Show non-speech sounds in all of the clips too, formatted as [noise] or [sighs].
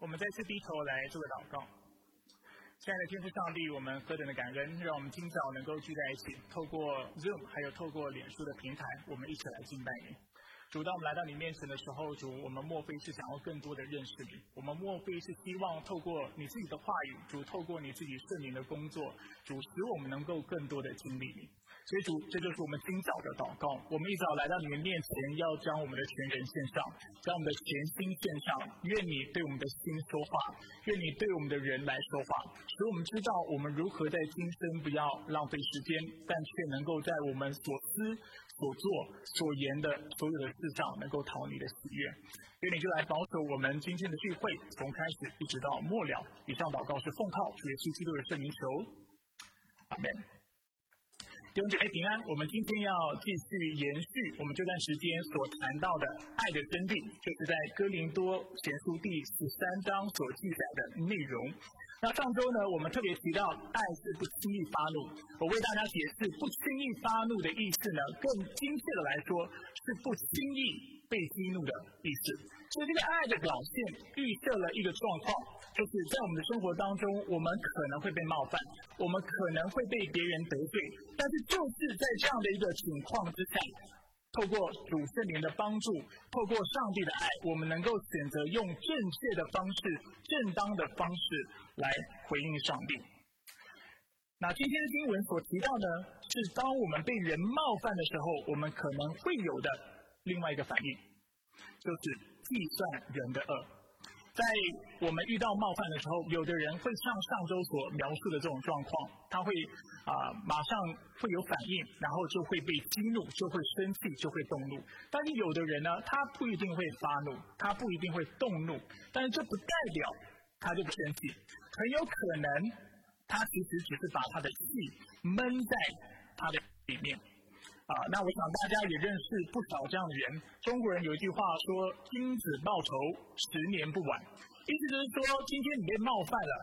我们再次低头来做个祷告。亲爱的天父上帝，我们何等的感恩，让我们今早能够聚在一起，透过 Zoom 还有透过脸书的平台，我们一起来敬拜你。主，当我们来到你面前的时候，主，我们莫非是想要更多的认识你？我们莫非是希望透过你自己的话语，主，透过你自己圣灵的工作，主使我们能够更多的经历你。所以主，这就是我们今早的祷告。我们一早来到你们面前，要将我们的全人献上，将我们的全心献上。愿你对我们的心说话，愿你对我们的人来说话，使我们知道我们如何在今生不要浪费时间，但却能够在我们所思、所做、所言的所有的事上，能够讨你的喜悦。愿你就来保守我们今天的聚会，从开始一直到末了。以上祷告是奉靠主耶稣基督的圣名求，阿门。弟兄姐妹平安，我们今天要继续延续我们这段时间所谈到的爱的真谛，就是在哥林多前书第十三章所记载的内容。那上周呢，我们特别提到爱是不轻易发怒，我为大家解释不轻易发怒的意思呢，更精确的来说是不轻易被激怒的意思。所以这个爱的表现预设了一个状况。就是在我们的生活当中，我们可能会被冒犯，我们可能会被别人得罪，但是就是在这样的一个情况之下，透过主圣灵的帮助，透过上帝的爱，我们能够选择用正确的方式、正当的方式来回应上帝。那今天的经文所提到呢，是当我们被人冒犯的时候，我们可能会有的另外一个反应，就是计算人的恶。在我们遇到冒犯的时候，有的人会像上周所描述的这种状况，他会啊马上会有反应，然后就会被激怒，就会生气，就会动怒。但是有的人呢，他不一定会发怒，他不一定会动怒，但是这不代表他就不生气，很有可能他其实只是把他的气闷在他的里面。啊，那我想大家也认识不少这样的人。中国人有一句话说：“君子报仇，十年不晚。”意思就是说，今天你被冒犯了，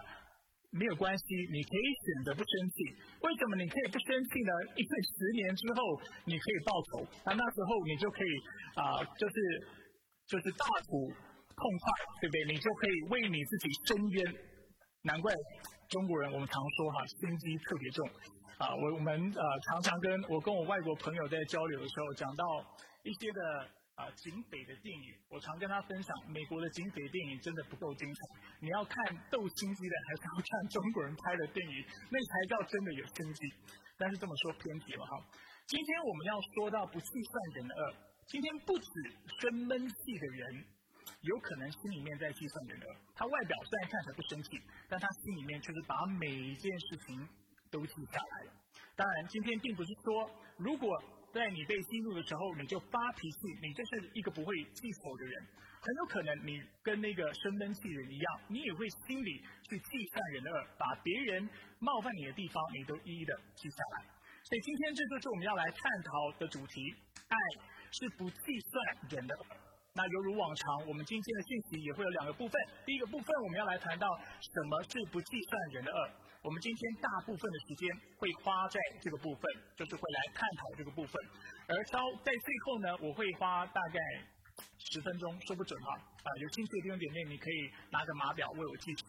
没有关系，你可以选择不生气。为什么你可以不生气呢？因为十年之后你可以报仇，那那时候你就可以啊，就是就是大吐痛快，对不对？你就可以为你自己伸冤。难怪中国人我们常说哈，心机特别重。啊，我我们呃常常跟我跟我外国朋友在交流的时候，讲到一些的啊警匪的电影，我常跟他分享，美国的警匪电影真的不够精彩，你要看斗心机的，还是要看中国人拍的电影，那才叫真的有心机。但是这么说偏题了哈。今天我们要说到不计算人的恶，今天不止生闷气的人，有可能心里面在计算人的恶，他外表虽然看起来不生气，但他心里面却是把每一件事情。都记下来了。当然，今天并不是说，如果在你被激怒的时候你就发脾气，你就是一个不会记仇的人。很有可能你跟那个生闷气的人一样，你也会心里去计算人的恶，把别人冒犯你的地方，你都一一的记下来。所以今天这就是我们要来探讨的主题：爱是不计算人的恶。那犹如往常，我们今天的信息也会有两个部分。第一个部分，我们要来谈到什么是不计算人的恶。我们今天大部分的时间会花在这个部分，就是会来探讨这个部分。而稍在最后呢，我会花大概十分钟，说不准哈。啊，有兴趣的弟兄姐妹，你可以拿着码表为我计时。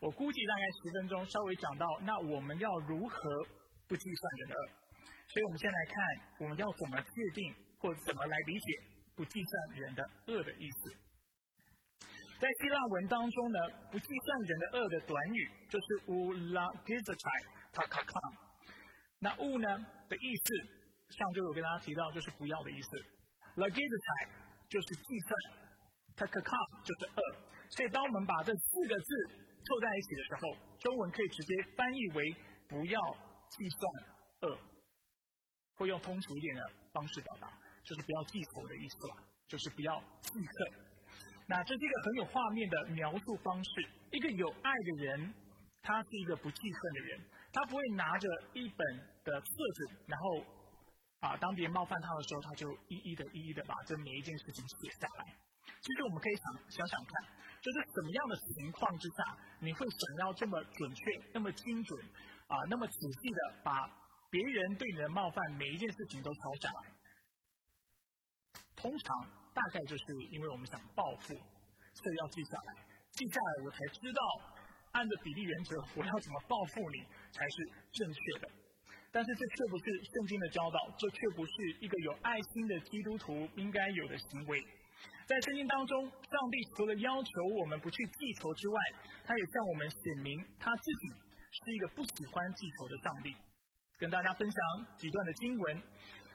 我估计大概十分钟，稍微讲到那我们要如何不计算人的恶。所以我们先来看，我们要怎么界定或怎么来理解不计算人的恶的意思。在希腊文当中呢，不计算人的恶的短语就是 u la g i z a t i t a k a k a 那 u 呢的意思，上周有跟大家提到，就是不要的意思。la g i z a t i 就是计算 t a k a k a 就是恶。所以当我们把这四个字凑在一起的时候，中文可以直接翻译为不要计算恶，会用通俗一点的方式表达，就是不要记仇的意思吧，就是不要计算。那这是一个很有画面的描述方式。一个有爱的人，他是一个不记恨的人，他不会拿着一本的册子，然后啊，当别人冒犯他的时候，他就一一的、一一的把这每一件事情写下来。其实我们可以想想想看，就是什么样的情况之下，你会想要这么准确、那么精准啊、那么仔细的把别人对你的冒犯每一件事情都抄下来？通常。大概就是因为我们想报复，所以要记下来。记下来，我才知道按着比例原则，我要怎么报复你才是正确的。但是这却不是圣经的教导，这却不是一个有爱心的基督徒应该有的行为。在圣经当中，上帝除了要求我们不去记仇之外，他也向我们显明他自己是一个不喜欢记仇的上帝。跟大家分享几段的经文，《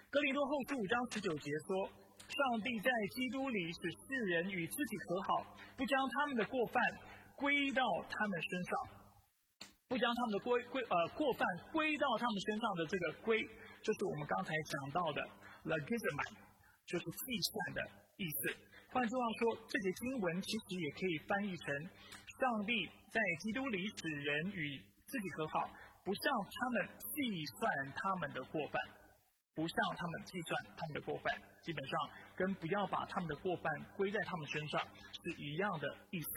哥林多后书五章十九节》说：“上帝在基督里使世人与自己和好，不将他们的过犯归到他们身上，不将他们的归归呃过犯归到他们身上的这个归，就是我们刚才讲到的 l e g i s m a 就是计算的意思。换句话说，这节经文其实也可以翻译成：上帝在基督里使人与自己和好。”不向他们计算他们的过犯，不向他们计算他们的过犯，基本上跟不要把他们的过犯归在他们身上是一样的意思。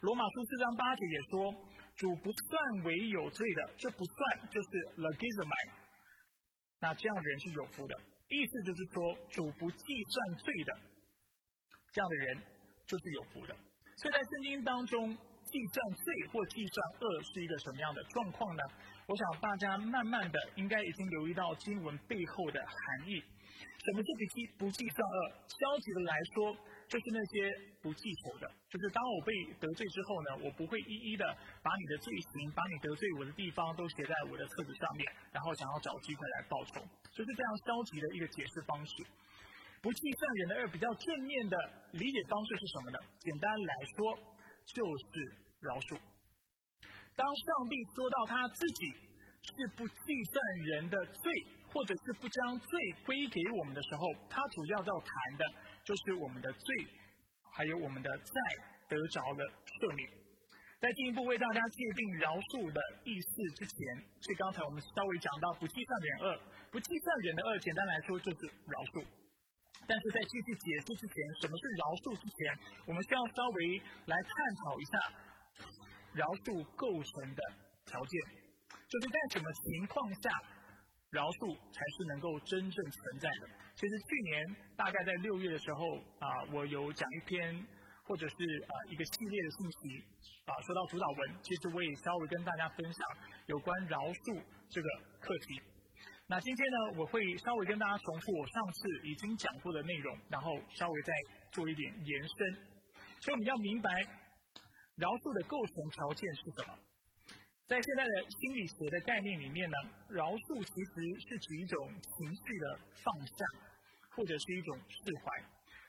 罗马书四章八节也说，主不算为有罪的，这不算就是 l e g i s m i 那这样的人是有福的，意思就是说主不计算罪的，这样的人就是有福的。所以在圣经当中，计算罪或计算恶是一个什么样的状况呢？我想大家慢慢的应该已经留意到经文背后的含义。什么是不计不计算恶？消极的来说，就是那些不记仇的。就是当我被得罪之后呢，我不会一一的把你的罪行、把你得罪我的地方都写在我的册子上面，然后想要找机会来报仇。就是这样消极的一个解释方式。不计算人的恶比较正面的理解方式是什么呢？简单来说，就是饶恕。当上帝说到他自己是不计算人的罪，或者是不将罪归给我们的时候，他主要要谈的就是我们的罪，还有我们的债得着了赦免。在进一步为大家界定饶恕的意思之前，所以刚才我们稍微讲到不计算人恶，不计算人的恶，简单来说就是饶恕。但是在继续解释之前，什么是饶恕之前，我们需要稍微来探讨一下。饶恕构成的条件，就是在什么情况下饶恕才是能够真正存在的。其实去年大概在六月的时候啊，我有讲一篇或者是啊一个系列的信息啊，说到主导文，其实我也稍微跟大家分享有关饶恕这个课题。那今天呢，我会稍微跟大家重复我上次已经讲过的内容，然后稍微再做一点延伸。所以我们要明白。饶恕的构成条件是什么？在现在的心理学的概念里面呢，饶恕其实是指一种情绪的放下，或者是一种释怀。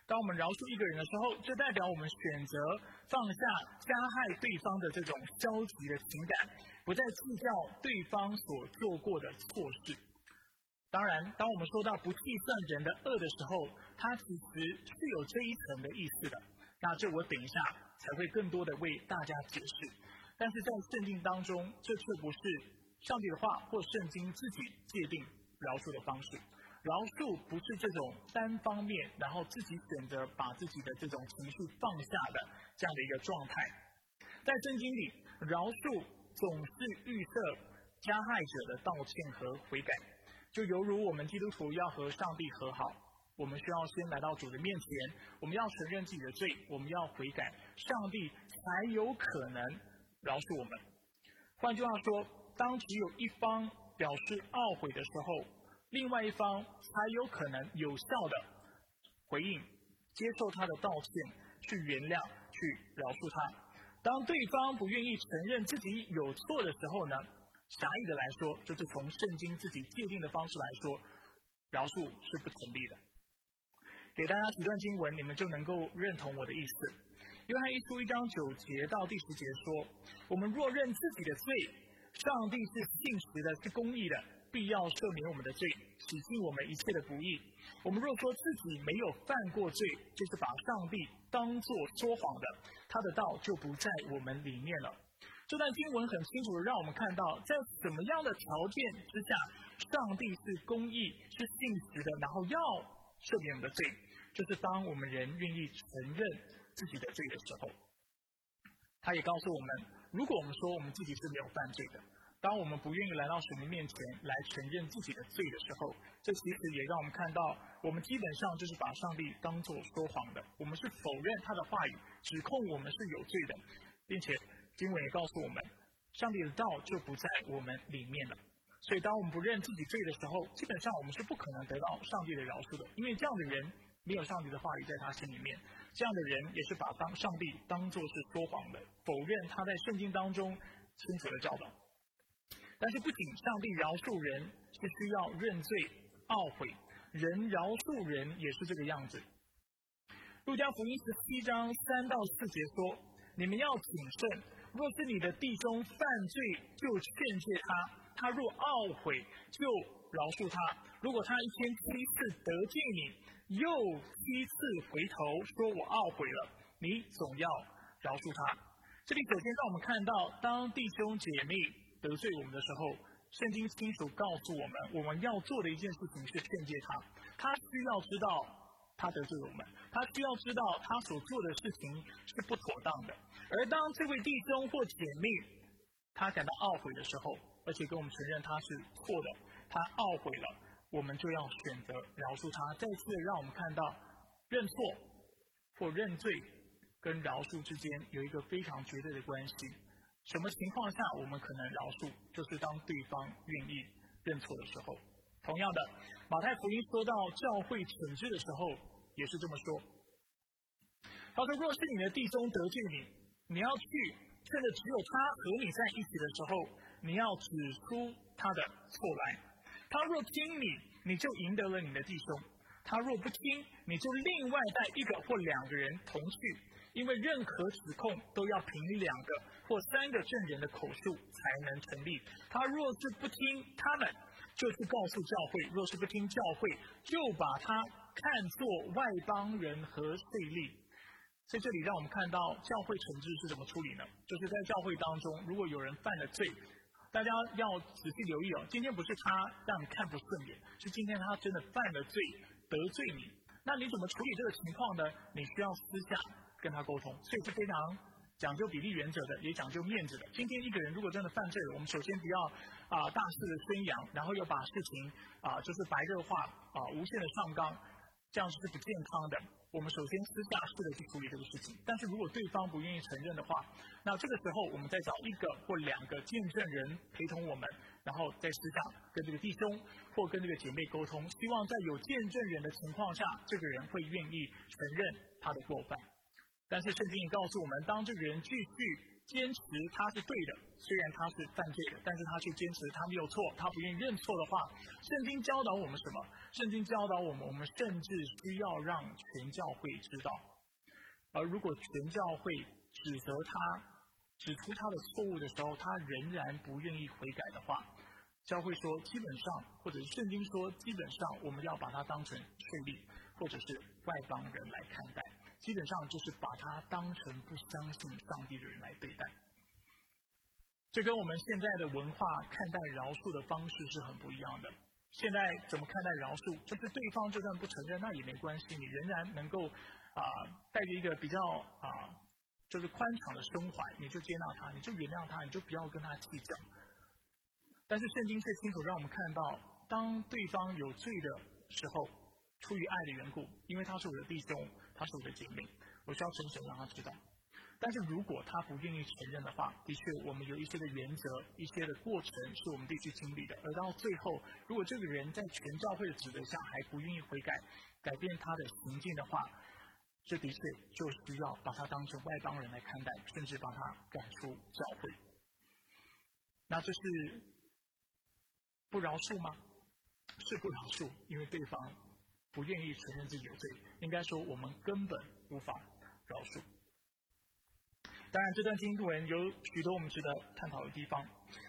当我们饶恕一个人的时候，就代表我们选择放下加害对方的这种消极的情感，不再计较对方所做过的错事。当然，当我们说到不计算人的恶的时候，它其实是有这一层的意思的。那这我等一下。才会更多的为大家解释，但是在圣经当中，这却不是上帝的话或圣经自己界定饶恕的方式。饶恕不是这种单方面，然后自己选择把自己的这种情绪放下的这样的一个状态。在圣经里，饶恕总是预设加害者的道歉和悔改，就犹如我们基督徒要和上帝和好。我们需要先来到主的面前，我们要承认自己的罪，我们要悔改，上帝才有可能饶恕我们。换句话说，当只有一方表示懊悔的时候，另外一方才有可能有效的回应、接受他的道歉、去原谅、去饶恕他。当对方不愿意承认自己有错的时候呢？狭义的来说，就是从圣经自己界定的方式来说，饶恕是不成立的。给大家几段经文，你们就能够认同我的意思。约翰一书一章九节到第十节说：“我们若认自己的罪，上帝是信实的，是公义的，必要赦免我们的罪，洗净我们一切的不义。我们若说自己没有犯过罪，就是把上帝当作说谎的，他的道就不在我们里面了。”这段经文很清楚的让我们看到，在什么样的条件之下，上帝是公义、是信实的，然后要赦免我们的罪。就是当我们人愿意承认自己的罪的时候，他也告诉我们，如果我们说我们自己是没有犯罪的，当我们不愿意来到神的面前来承认自己的罪的时候，这其实也让我们看到，我们基本上就是把上帝当做说谎的，我们是否认他的话语，指控我们是有罪的，并且经文也告诉我们，上帝的道就不在我们里面了。所以，当我们不认自己罪的时候，基本上我们是不可能得到上帝的饶恕的，因为这样的人没有上帝的话语在他心里面，这样的人也是把当上帝当作是说谎的，否认他在圣经当中清楚的教导。但是，不仅上帝饶恕人是需要认罪懊悔，人饶恕人也是这个样子。路加福音十七章三到四节说：“你们要谨慎，若是你的弟兄犯罪，就劝诫他。”他若懊悔，就饶恕他；如果他一天七次得罪你，又七次回头说我懊悔了，你总要饶恕他。这里首先让我们看到，当弟兄姐妹得罪我们的时候，圣经清楚告诉我们，我们要做的一件事情是劝诫他。他需要知道他得罪我们，他需要知道他所做的事情是不妥当的。而当这位弟兄或姐妹他感到懊悔的时候，而且跟我们承认他是错的，他懊悔了，我们就要选择饶恕他。再次让我们看到，认错或认罪跟饶恕之间有一个非常绝对的关系。什么情况下我们可能饶恕？就是当对方愿意认错的时候。同样的，马太福音说到教会惩治的时候，也是这么说。他说：“若是你的弟兄得罪你，你要去，趁着只有他和你在一起的时候。”你要指出他的错来，他若听你，你就赢得了你的弟兄；他若不听，你就另外带一个或两个人同去，因为任何指控都要凭两个或三个证人的口述才能成立。他若是不听他们，就去告诉教会；若是不听教会，就把他看作外邦人和税吏。在这里，让我们看到教会惩治是怎么处理呢？就是在教会当中，如果有人犯了罪。大家要仔细留意哦，今天不是他让你看不顺眼，是今天他真的犯了罪，得罪你。那你怎么处理这个情况呢？你需要私下跟他沟通，所以是非常讲究比例原则的，也讲究面子的。今天一个人如果真的犯罪了，我们首先不要啊大肆的宣扬，然后又把事情啊就是白热化啊无限的上纲，这样是不健康的。我们首先私下试着去处理这个事情，但是如果对方不愿意承认的话，那这个时候我们再找一个或两个见证人陪同我们，然后在私下跟这个弟兄或跟这个姐妹沟通，希望在有见证人的情况下，这个人会愿意承认他的过犯。但是圣经也告诉我们，当这个人继续。坚持他是对的，虽然他是犯罪的，但是他却坚持他没有错，他不愿意认错的话，圣经教导我们什么？圣经教导我们，我们甚至需要让全教会知道。而如果全教会指责他、指出他的错误的时候，他仍然不愿意悔改的话，教会说，基本上或者圣经说，基本上我们要把他当成税吏或者是外邦人来看待。基本上就是把他当成不相信上帝的人来对待，这跟我们现在的文化看待饶恕的方式是很不一样的。现在怎么看待饶恕？就是对方就算不承认，那也没关系，你仍然能够啊带着一个比较啊就是宽敞的胸怀，你就接纳他，你就原谅他，你就不要跟他计较。但是圣经却清楚让我们看到，当对方有罪的时候，出于爱的缘故，因为他是我的弟兄。他是我的姐妹，我需要诚实让他知道。但是如果他不愿意承认的话，的确我们有一些的原则、一些的过程是我们必须经历的。而到最后，如果这个人在全教会的指责下还不愿意悔改、改变他的行径的话，这的确就需要把他当成外邦人来看待，甚至把他赶出教会。那这是不饶恕吗？是不饶恕，因为对方。不愿意承认自己有罪，应该说我们根本无法饶恕。当然，这段经文有许多我们值得探讨的地方。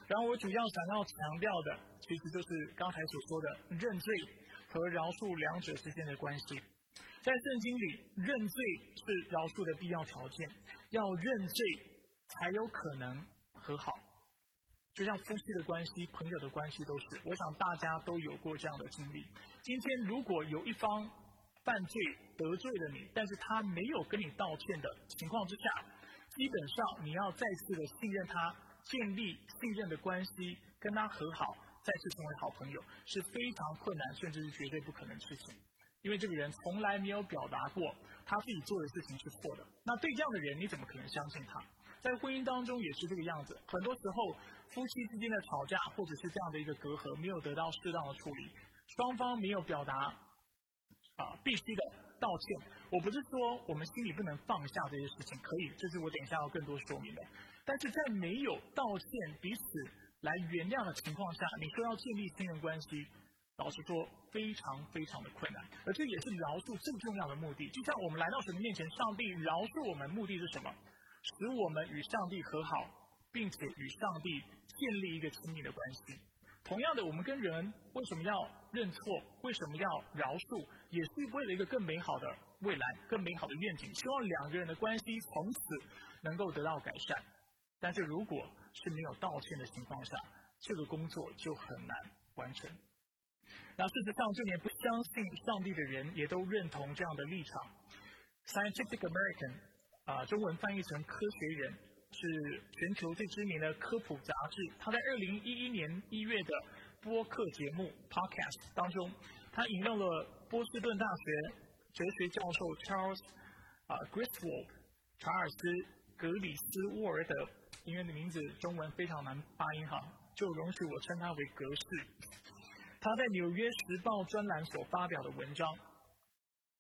然后，我主要想要强调的，其实就是刚才所说的认罪和饶恕两者之间的关系。在圣经里，认罪是饶恕的必要条件，要认罪才有可能和好。就像夫妻的关系、朋友的关系都是，我想大家都有过这样的经历。今天如果有一方犯罪得罪了你，但是他没有跟你道歉的情况之下，基本上你要再次的信任他、建立信任的关系、跟他和好、再次成为好朋友，是非常困难，甚至是绝对不可能的事情。因为这个人从来没有表达过他自己做的事情是错的。那对这样的人，你怎么可能相信他？在婚姻当中也是这个样子。很多时候，夫妻之间的吵架或者是这样的一个隔阂没有得到适当的处理，双方没有表达啊必须的道歉。我不是说我们心里不能放下这些事情，可以，这是我等一下要更多说明的。但是在没有道歉、彼此来原谅的情况下，你说要建立信任关系，老实说非常非常的困难。而这也是饶恕最重要的目的。就像我们来到神的面前，上帝饶恕我们，目的是什么？使我们与上帝和好，并且与上帝建立一个亲密的关系。同样的，我们跟人为什么要认错？为什么要饶恕？也是为了一个更美好的未来、更美好的愿景。希望两个人的关系从此能够得到改善。但是如果是没有道歉的情况下，这个工作就很难完成。那事实上，就连不相信上帝的人也都认同这样的立场。Scientific American。啊，中文翻译成《科学人》，是全球最知名的科普杂志。他在二零一一年一月的播客节目 （Podcast） 当中，他引用了波士顿大学哲学教授 Charles 啊 Griswold 查尔斯·格里斯沃尔德，因为的名字中文非常难发音哈，就容许我称他为格式。他在《纽约时报》专栏所发表的文章。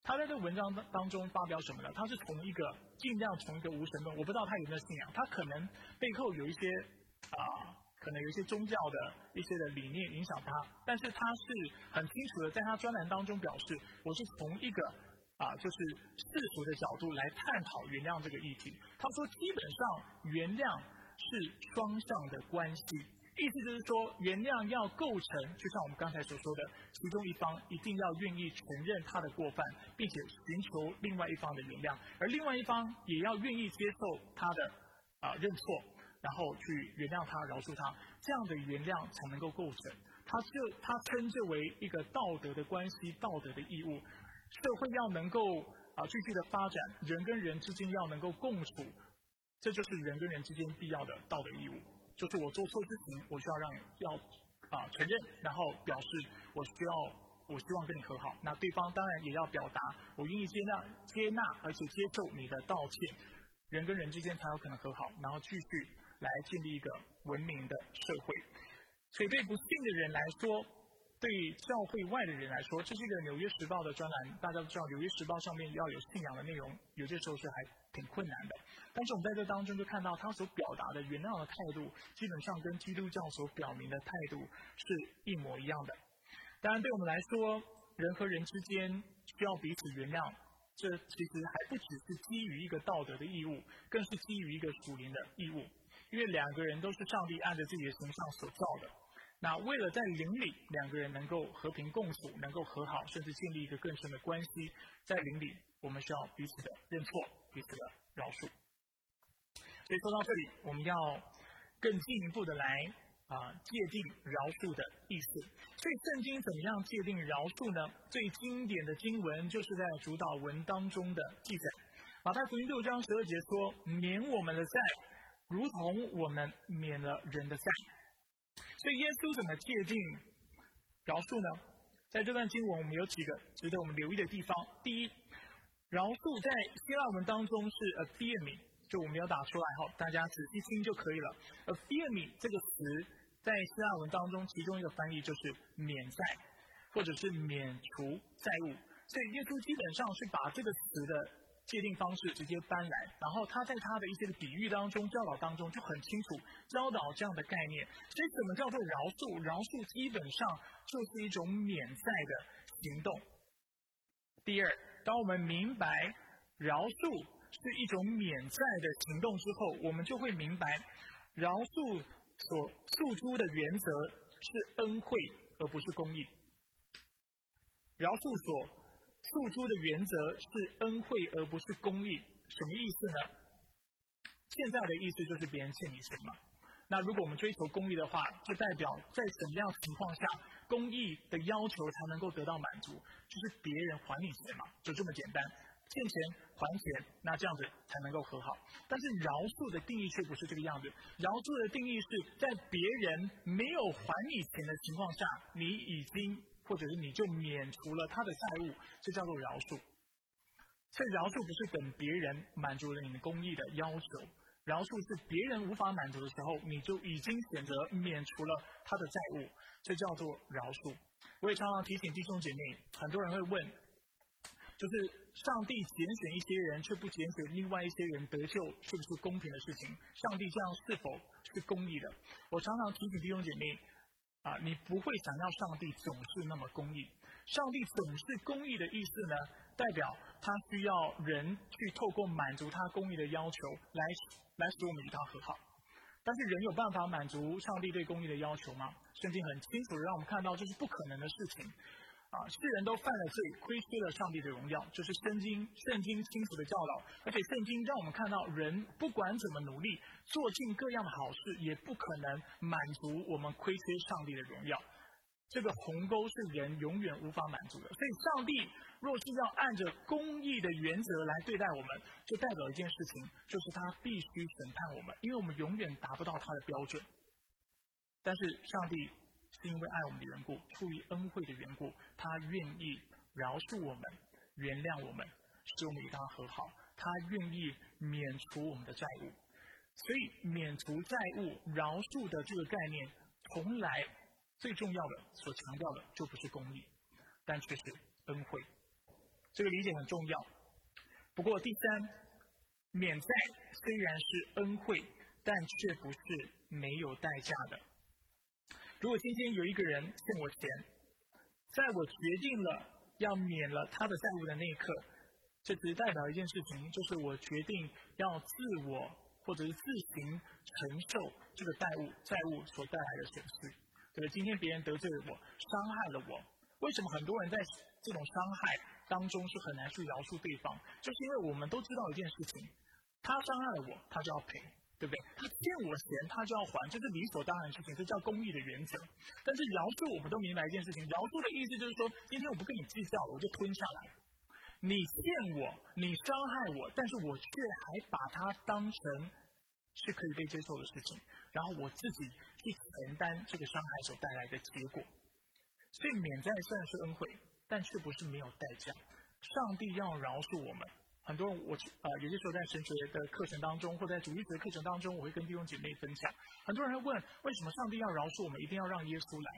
他在这文章当当中发表什么呢？他是从一个尽量从一个无神论，我不知道他有没有信仰，他可能背后有一些啊，可能有一些宗教的一些的理念影响他，但是他是很清楚的，在他专栏当中表示，我是从一个啊，就是世俗的角度来探讨原谅这个议题。他说，基本上原谅是双向的关系。意思就是说，原谅要构成，就像我们刚才所说的，其中一方一定要愿意承认他的过犯，并且寻求另外一方的原谅，而另外一方也要愿意接受他的啊认错，然后去原谅他、饶恕他，这样的原谅才能够构成。他就他称之为一个道德的关系、道德的义务。社会要能够啊继续的发展，人跟人之间要能够共处，这就是人跟人之间必要的道德义务。就是我做错事情，我需要让要啊承认，然后表示我需要，我希望跟你和好。那对方当然也要表达，我愿意接纳接纳，而且接受你的道歉。人跟人之间才有可能和好，然后继续来建立一个文明的社会。所以对不信的人来说，对教会外的人来说，这是一个《纽约时报》的专栏。大家都知道，《纽约时报》上面要有信仰的内容，有些时候是还挺困难的。但是我们在这当中就看到，他所表达的原谅的态度，基本上跟基督教所表明的态度是一模一样的。当然，对我们来说，人和人之间需要彼此原谅，这其实还不只是基于一个道德的义务，更是基于一个属灵的义务。因为两个人都是上帝按着自己的形象所造的。那为了在灵里两个人能够和平共处，能够和好，甚至建立一个更深的关系，在灵里我们需要彼此的认错，彼此的饶恕。所以说到这里，我们要更进一步的来啊界定饶恕的意思。所以圣经怎么样界定饶恕呢？最经典的经文就是在主导文当中的记载。马太福音六章十二节说：“免我们的债，如同我们免了人的债。”所以耶稣怎么界定饶恕呢？在这段经文，我们有几个值得我们留意的地方。第一，饶恕在希腊文当中是 a b i a m i 就我们要打出来哈，大家仔细听就可以了。而 fear me 这个词在希腊文当中，其中一个翻译就是免债，或者是免除债务。所以耶稣基本上是把这个词的界定方式直接搬来，然后他在他的一些的比喻当中、教导当中就很清楚教导这样的概念。所以怎么叫做饶恕？饶恕基本上就是一种免债的行动。第二，当我们明白饶恕。是一种免债的行动之后，我们就会明白，饶恕所诉诸的原则是恩惠而不是公义。饶恕所诉诸的原则是恩惠而不是公义，什么意思呢？现在的意思就是别人欠你钱嘛。那如果我们追求公义的话，就代表在什么样情况下，公义的要求才能够得到满足？就是别人还你钱嘛，就这么简单。欠钱还钱，那这样子才能够和好。但是饶恕的定义却不是这个样子。饶恕的定义是在别人没有还你钱的情况下，你已经或者是你就免除了他的债务，这叫做饶恕。所以饶恕不是等别人满足了你的公义的要求，饶恕是别人无法满足的时候，你就已经选择免除了他的债务，这叫做饶恕。我也常常提醒弟兄姐妹，很多人会问，就是上帝拣选一些人，却不拣选另外一些人得救，是不是公平的事情？上帝这样是否是公义的？我常常提醒弟兄姐妹，啊，你不会想要上帝总是那么公义。上帝总是公义的意思呢，代表他需要人去透过满足他公义的要求来。来使我们与他和好，但是人有办法满足上帝对公义的要求吗？圣经很清楚的让我们看到这是不可能的事情。啊，世人都犯了罪，亏缺了上帝的荣耀，就是圣经圣经清楚的教导。而且圣经让我们看到，人不管怎么努力，做尽各样的好事，也不可能满足我们亏缺上帝的荣耀。这个鸿沟是人永远无法满足的。所以上帝。若是要按着公义的原则来对待我们，就代表一件事情，就是他必须审判我们，因为我们永远达不到他的标准。但是上帝是因为爱我们的缘故，出于恩惠的缘故，他愿意饶恕我们，原谅我们，使我们与他和好。他愿意免除我们的债务。所以免除债务、饶恕的这个概念，从来最重要的所强调的就不是公义，但却是恩惠。这个理解很重要。不过第三，免债虽然是恩惠，但却不是没有代价的。如果今天有一个人欠我钱，在我决定了要免了他的债务的那一刻，这只代表一件事情，就是我决定要自我或者是自行承受这个债务债务所带来的损失。对，今天别人得罪了我，伤害了我，为什么很多人在这种伤害？当中是很难去饶恕对方，就是因为我们都知道一件事情，他伤害了我，他就要赔，对不对？他欠我钱，他就要还，这是理所当然的事情，这叫公义的原则。但是饶恕，我们都明白一件事情，饶恕的意思就是说，今天我不跟你计较了，我就吞下来。你欠我，你伤害我，但是我却还把它当成是可以被接受的事情，然后我自己去承担这个伤害所带来的结果。所以免债虽然是恩惠。但却不是没有代价。上帝要饶恕我们。很多人，我啊，有些时候在神学的课程当中，或在主义学的课程当中，我会跟弟兄姐妹分享。很多人会问，为什么上帝要饶恕我们？一定要让耶稣来？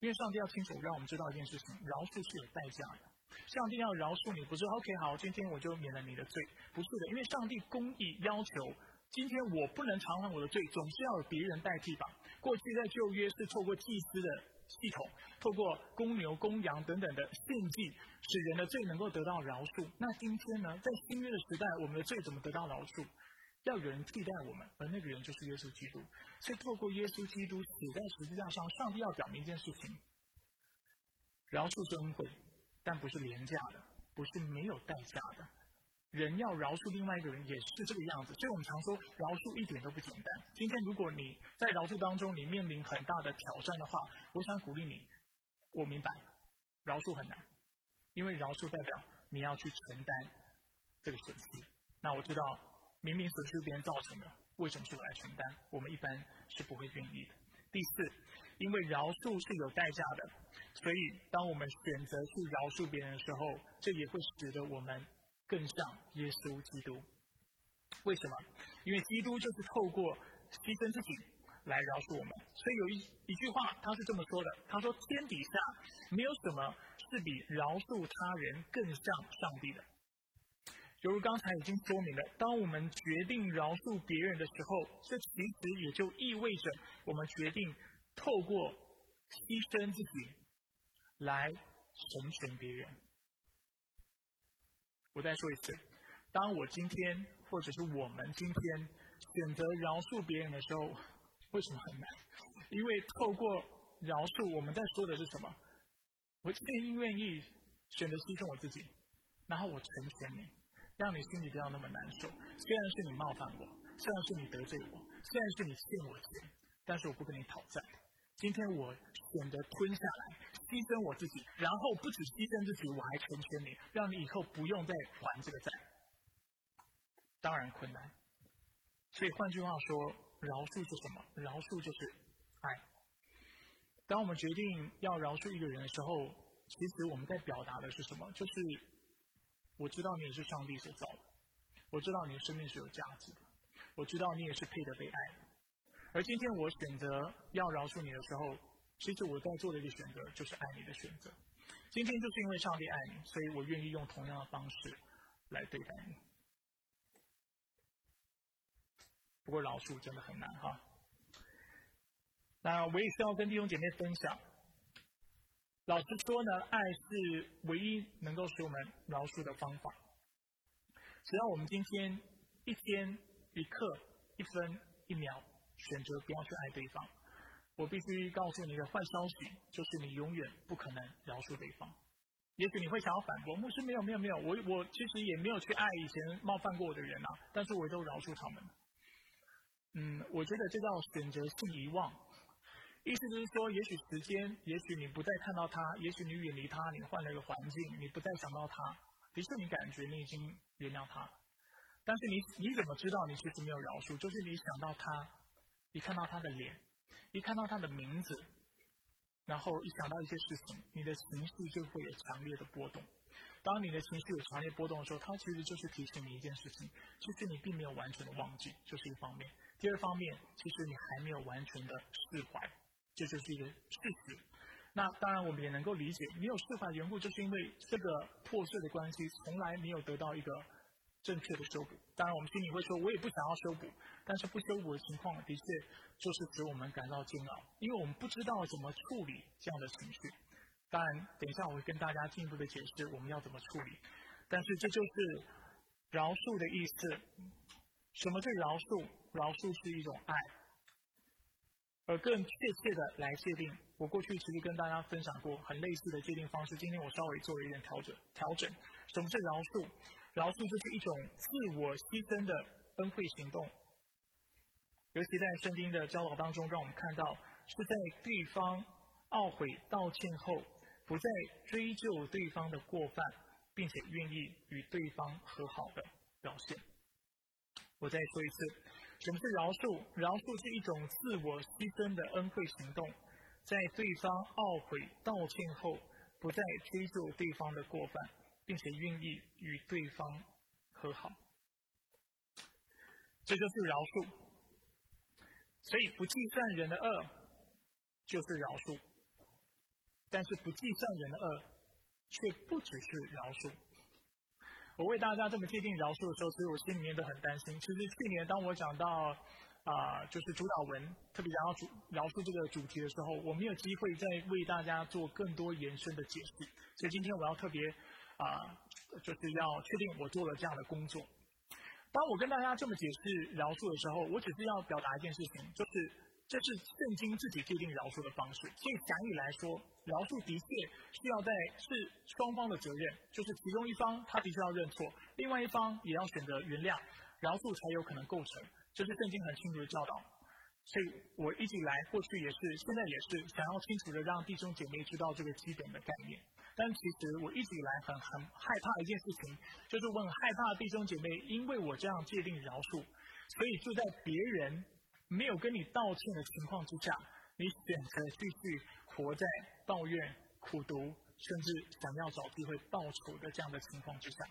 因为上帝要清楚让我们知道一件事情：饶恕是有代价的。上帝要饶恕你，不是 OK 好，今天我就免了你的罪，不是的。因为上帝公义要求，今天我不能偿还我的罪，总是要有别人代替吧。过去在旧约是透过祭司的。系统透过公牛、公羊等等的献祭，使人的罪能够得到饶恕。那今天呢，在新约的时代，我们的罪怎么得到饶恕？要有人替代我们，而那个人就是耶稣基督。所以，透过耶稣基督死在十字架上，上帝要表明一件事情：饶恕是恩惠，但不是廉价的，不是没有代价的。人要饶恕另外一个人，也是这个样子。所以我们常说，饶恕一点都不简单。今天如果你在饶恕当中，你面临很大的挑战的话，我想鼓励你。我明白，饶恕很难，因为饶恕代表你要去承担这个损失。那我知道，明明损失别人造成的，为什么是我来承担？我们一般是不会愿意的。第四，因为饶恕是有代价的，所以当我们选择去饶恕别人的时候，这也会使得我们。更像耶稣基督，为什么？因为基督就是透过牺牲自己来饶恕我们。所以有一一句话，他是这么说的：“他说，天底下没有什么是比饶恕他人更像上帝的。”犹如刚才已经说明了，当我们决定饶恕别人的时候，这其实也就意味着我们决定透过牺牲自己来成全别人。我再说一次，当我今天或者是我们今天选择饶恕别人的时候，为什么很难？因为透过饶恕，我们在说的是什么？我愿意愿意选择牺牲我自己，然后我成全你，让你心里不要那么难受。虽然是你冒犯我，虽然是你得罪我，虽然是你欠我钱，但是我不跟你讨债。今天我选择吞下来。牺牲我自己，然后不止牺牲自己，我还成全你，让你以后不用再还这个债。当然困难。所以换句话说，饶恕是什么？饶恕就是爱。当我们决定要饶恕一个人的时候，其实我们在表达的是什么？就是我知道你也是上帝所造的，我知道你的生命是有价值的，我知道你也是配得被爱的。而今天我选择要饶恕你的时候，其实我在做的一个选择就是爱你的选择。今天就是因为上帝爱你，所以我愿意用同样的方式来对待你。不过饶恕真的很难哈。那我也是要跟弟兄姐妹分享。老实说呢，爱是唯一能够使我们饶恕的方法。只要我们今天一天一刻一分一秒选择不要去爱对方，我必须告诉你的坏消息就是你永远不可能饶恕对方。也许你会想要反驳，牧师没有没有没有，我我其实也没有去爱以前冒犯过我的人啊，但是我都饶恕他们。嗯，我觉得这叫选择性遗忘。意思就是说，也许时间，也许你不再看到他，也许你远离他，你换了一个环境，你不再想到他。的确，你感觉你已经原谅他了，但是你你怎么知道你其实没有饶恕？就是你想到他，一看到他的脸，一看到他的名字，然后一想到一些事情，你的情绪就会有强烈的波动。当你的情绪有强烈波动的时候，它其实就是提醒你一件事情，其实你并没有完全的忘记，这是一方面。第二方面，其实你还没有完全的释怀，这就是一个事实。那当然，我们也能够理解，没有释怀的缘故，就是因为这个破碎的关系从来没有得到一个正确的修补。当然，我们心里会说，我也不想要修补，但是不修补的情况，的确就是使我们感到煎熬，因为我们不知道怎么处理这样的情绪。当然，等一下我会跟大家进一步的解释我们要怎么处理。但是这就是饶恕的意思。什么是饶恕？饶恕是一种爱。而更确切的来界定，我过去其实跟大家分享过很类似的界定方式。今天我稍微做了一点调整。调整，什么是饶恕？饶恕就是一种自我牺牲的恩惠行动。尤其在圣经的教导当中，让我们看到是在对方懊悔道歉后。不再追究对方的过犯，并且愿意与对方和好的表现。我再说一次，什么是饶恕？饶恕是一种自我牺牲的恩惠行动，在对方懊悔道歉后，不再追究对方的过犯，并且愿意与对方和好。这就是饶恕。所以，不计算人的恶，就是饶恕。但是不计算人的恶，却不只是饶恕。我为大家这么界定饶恕的时候，其实我心里面都很担心。其实去年当我讲到啊，就是主导文，特别讲到主饶恕这个主题的时候，我没有机会再为大家做更多延伸的解释。所以今天我要特别啊，就是要确定我做了这样的工作。当我跟大家这么解释饶恕的时候，我只是要表达一件事情，就是。这是圣经自己界定饶恕的方式，所以讲义来说，饶恕的确需要在是双方的责任，就是其中一方他的确要认错，另外一方也要选择原谅，饶恕才有可能构成。这是圣经很清楚的教导，所以我一直以来过去也是，现在也是想要清楚的让弟兄姐妹知道这个基本的概念。但其实我一直以来很很害怕一件事情，就是我很害怕弟兄姐妹因为我这样界定饶恕，所以就在别人。没有跟你道歉的情况之下，你选择继续活在抱怨、苦读，甚至想要找机会报仇的这样的情况之下。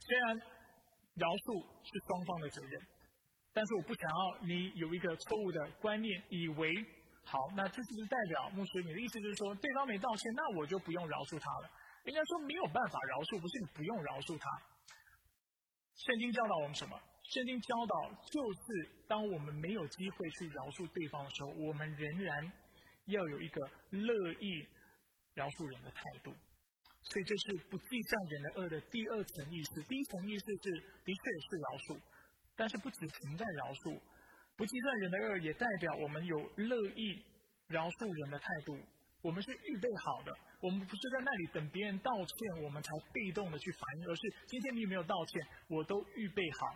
虽然饶恕是双方的责任，但是我不想要你有一个错误的观念，以为好，那这是不是代表牧师？你的意思就是说，对方没道歉，那我就不用饶恕他了？应该说没有办法饶恕，不是你不用饶恕他。圣经教导我们什么？圣经教导，就是当我们没有机会去饶恕对方的时候，我们仍然要有一个乐意饶恕人的态度。所以，这是不计算人的恶的第二层意思。第一层意思是，的确是饶恕，但是不只停在饶恕。不计算人的恶，也代表我们有乐意饶恕人的态度。我们是预备好的，我们不是在那里等别人道歉，我们才被动的去反应，而是今天你有没有道歉，我都预备好。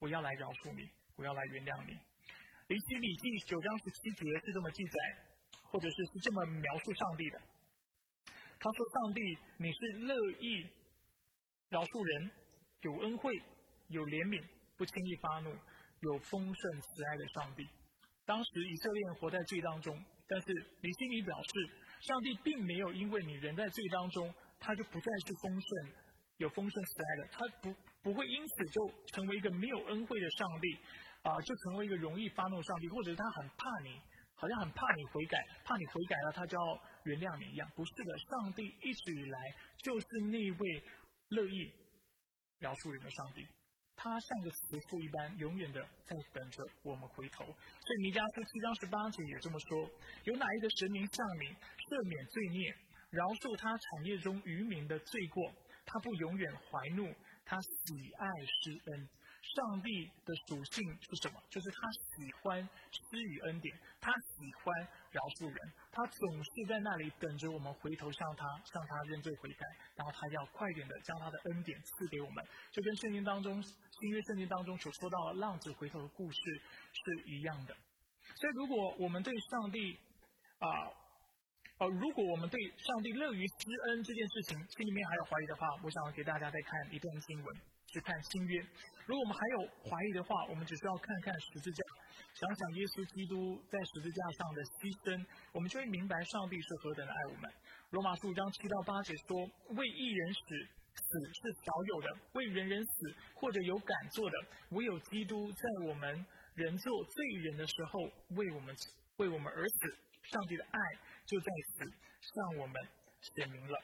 我要来饶恕你，我要来原谅你。离西礼记九章十七节是这么记载，或者是是这么描述上帝的。他说：“上帝，你是乐意饶恕人，有恩惠，有怜悯，不轻易发怒，有丰盛慈爱的上帝。”当时以色列人活在罪当中，但是李希米表示，上帝并没有因为你人在罪当中，他就不再是丰盛有丰盛慈爱的，他不不会因此就成为一个没有恩惠的上帝，啊，就成为一个容易发怒上帝，或者是他很怕你，好像很怕你悔改，怕你悔改了他就要原谅你一样。不是的，上帝一直以来就是那位乐意饶恕人的上帝。他像个慈父一般，永远的在等着我们回头。所以尼迦书七章十八节也这么说：有哪一个神明向你赦免罪孽，饶恕他产业中渔民的罪过？他不永远怀怒，他喜爱施恩。上帝的属性是什么？就是他喜欢施予恩典，他喜欢饶恕人，他总是在那里等着我们回头向他，向他认罪悔改，然后他要快点的将他的恩典赐给我们，就跟圣经当中新约圣经当中所说到的浪子回头的故事是一样的。所以，如果我们对上帝啊，呃，如果我们对上帝乐于施恩这件事情心里面还有怀疑的话，我想给大家再看一段经文，去看新约。如果我们还有怀疑的话，我们只需要看看十字架，想想耶稣基督在十字架上的牺牲，我们就会明白上帝是何等的爱我们。罗马书章七到八节说：“为一人死，死是少有的；为人人死，或者有敢做的，唯有基督在我们人做罪人的时候为我们为我们而死。上帝的爱就在此向我们显明了。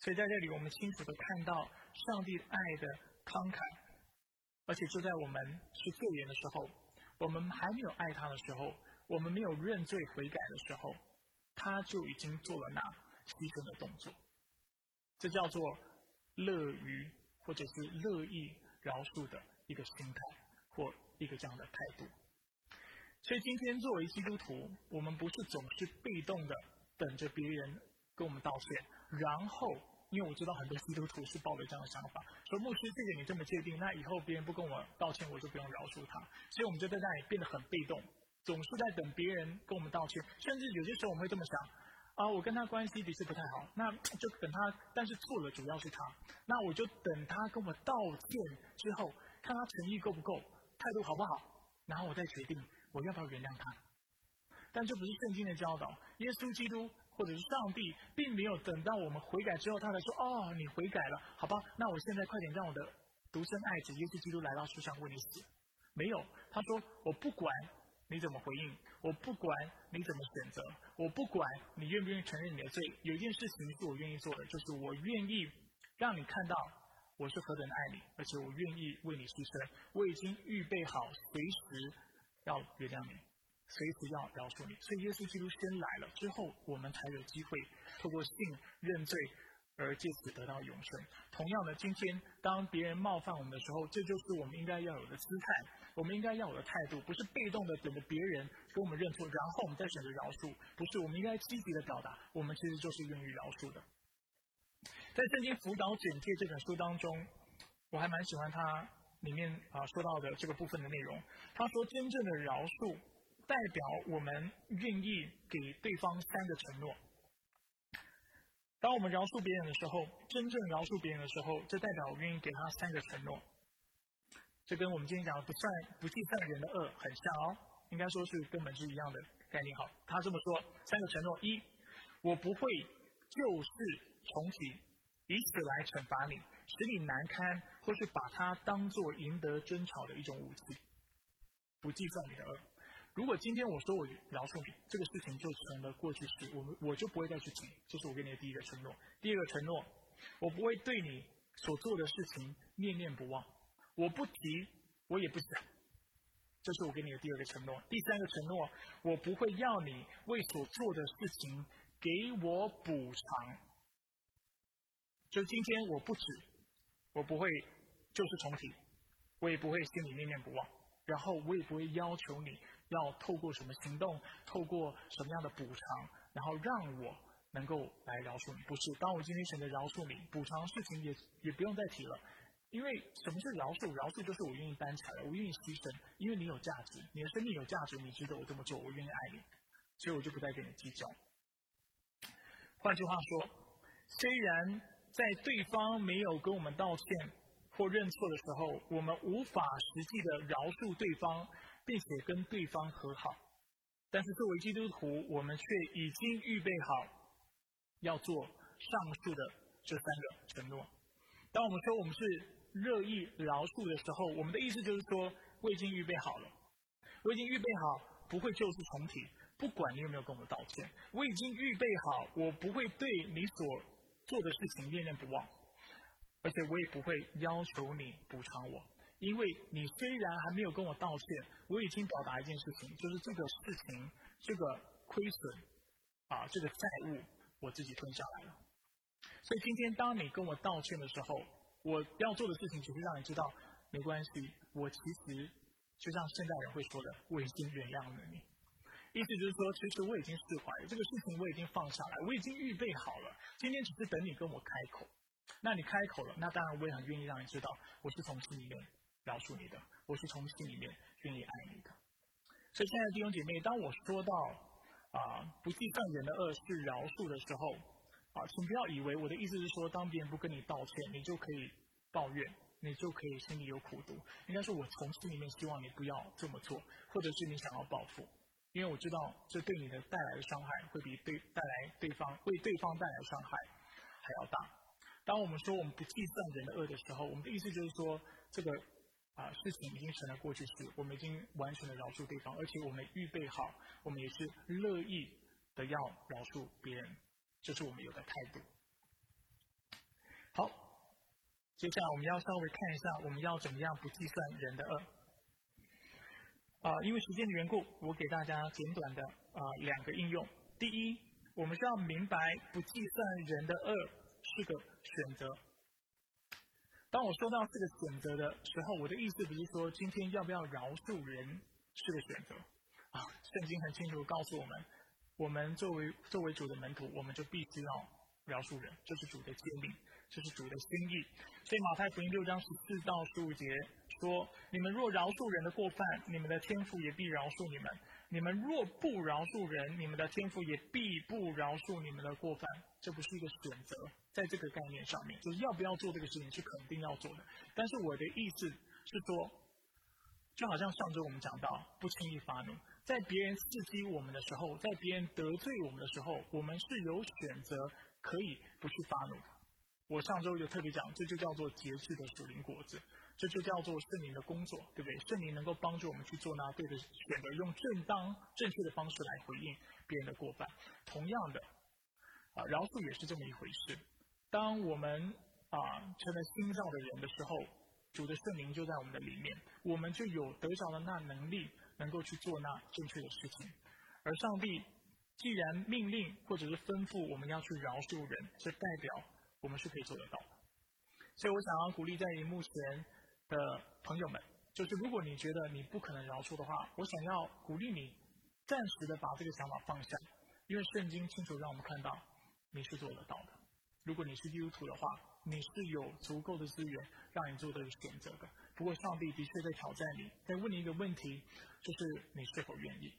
所以在这里，我们清楚的看到上帝爱的慷慨。”而且就在我们是罪人的时候，我们还没有爱他的时候，我们没有认罪悔改的时候，他就已经做了那牺牲的动作。这叫做乐于或者是乐意饶恕的一个心态或一个这样的态度。所以今天作为基督徒，我们不是总是被动的等着别人跟我们道歉，然后。因为我知道很多基督徒是抱着这样的想法，说牧师，这个你这么界定，那以后别人不跟我道歉，我就不用饶恕他。所以我们就在那里变得很被动，总是在等别人跟我们道歉，甚至有些时候我们会这么想：啊，我跟他关系的确不太好，那就等他，但是错了主要是他，那我就等他跟我道歉之后，看他诚意够不够，态度好不好，然后我再决定我要不要原谅他。但这不是圣经的教导，耶稣基督。或者是上帝并没有等到我们悔改之后，他才说：“哦，你悔改了，好吧？那我现在快点让我的独生爱子耶稣基督来到世上为你死。”没有，他说：“我不管你怎么回应，我不管你怎么选择，我不管你愿不愿意承认你的罪。有一件事情是我愿意做的，就是我愿意让你看到我是何等的爱你，而且我愿意为你牺牲。我已经预备好随时要原谅你。”随时要饶恕你，所以耶稣基督先来了，之后我们才有机会透过信认罪，而借此得到永生。同样的，今天当别人冒犯我们的时候，这就是我们应该要有的姿态，我们应该要有的态度，不是被动的等着别人给我们认错，然后我们再选择饶恕，不是，我们应该积极的表达，我们其实就是愿意饶恕的。在《圣经辅导简介》这本书当中，我还蛮喜欢它里面啊说到的这个部分的内容。他说，真正的饶恕。代表我们愿意给对方三个承诺。当我们饶恕别人的时候，真正饶恕别人的时候，这代表我愿意给他三个承诺。这跟我们今天讲的不算不计算人的恶很像哦，应该说是根本是一样的概念。好，他这么说：三个承诺，一，我不会旧事重提，以此来惩罚你，使你难堪，或是把它当做赢得争吵的一种武器，不计算你的恶。如果今天我说我饶恕你，这个事情就成了过去式，我们我就不会再去提。这是我给你的第一个承诺。第二个承诺，我不会对你所做的事情念念不忘，我不提，我也不想。这是我给你的第二个承诺。第三个承诺，我不会要你为所做的事情给我补偿。就今天我不止，我不会就是重提，我也不会心里念念不忘，然后我也不会要求你。要透过什么行动，透过什么样的补偿，然后让我能够来饶恕你？不是，当我今天选择饶恕你，补偿事情也也不用再提了，因为什么是饶恕？饶恕就是我愿意担起来，我愿意牺牲，因为你有价值，你的生命有价值，你值得我这么做，我愿意爱你，所以我就不再跟你计较。换句话说，虽然在对方没有跟我们道歉或认错的时候，我们无法实际的饶恕对方。并且跟对方和好，但是作为基督徒，我们却已经预备好要做上述的这三个承诺。当我们说我们是乐意饶恕的时候，我们的意思就是说，我已经预备好了，我已经预备好不会旧事重提，不管你有没有跟我道歉，我已经预备好，我不会对你所做的事情念念不忘，而且我也不会要求你补偿我，因为你虽然还没有跟我道歉，我已经表达一件事情，就是这个事情这个亏损啊，这个债务我自己吞下来了。所以今天当你跟我道歉的时候，我要做的事情只是让你知道，没关系，我其实就像现代人会说的，我已经原谅了你。意思就是说，其实我已经释怀了，这个事情我已经放下来，我已经预备好了。今天只是等你跟我开口。那你开口了，那当然我也很愿意让你知道，我是从心里面饶恕你的，我是从心里面愿意爱你的。所以，亲爱的弟兄姐妹，当我说到啊不计算人的恶是饶恕的时候，啊，请不要以为我的意思是说，当别人不跟你道歉，你就可以抱怨，你就可以心里有苦毒。应该说，我从心里面希望你不要这么做，或者是你想要报复，因为我知道这对你的带来的伤害会比对带来对方为对方带来伤害还要大。当我们说我们不计算人的恶的时候，我们的意思就是说，这个啊事情已经成了过去式，我们已经完全的饶恕对方，而且我们预备好，我们也是乐意的要饶恕别人。这是我们有的态度。好，接下来我们要稍微看一下，我们要怎么样不计算人的恶。啊，因为时间的缘故，我给大家简短的啊两个应用。第一，我们需要明白不计算人的恶是个选择。当我说到这个选择的时候，我的意思不是说今天要不要饶恕人是个选择。啊，圣经很清楚告诉我们。我们作为作为主的门徒，我们就必须要饶恕人，这是主的诫命，这是主的心意。所以马太福音六章十四到十五节说：“你们若饶恕人的过犯，你们的天父也必饶恕你们；你们若不饶恕人，你们的天父也必不饶恕你们的过犯。”这不是一个选择，在这个概念上面，就是要不要做这个事情是肯定要做的。但是我的意思是说，就好像上周我们讲到，不轻易发怒。在别人刺激我们的时候，在别人得罪我们的时候，我们是有选择可以不去发怒的。我上周就特别讲，这就叫做节制的属灵果子，这就叫做圣灵的工作，对不对？圣灵能够帮助我们去做那对的选择，用正当、正确的方式来回应别人的过犯。同样的，啊，饶恕也是这么一回事。当我们啊成了新造的人的时候，主的圣灵就在我们的里面，我们就有得着的那能力。能够去做那正确的事情，而上帝既然命令或者是吩咐我们要去饶恕人，这代表我们是可以做得到的。所以我想要鼓励在荧幕前的朋友们，就是如果你觉得你不可能饶恕的话，我想要鼓励你暂时的把这个想法放下，因为圣经清楚让我们看到你是做得到的。如果你是基督徒的话，你是有足够的资源让你做这个选择的。不过上帝的确在挑战你，在问你一个问题。就是你是否愿意？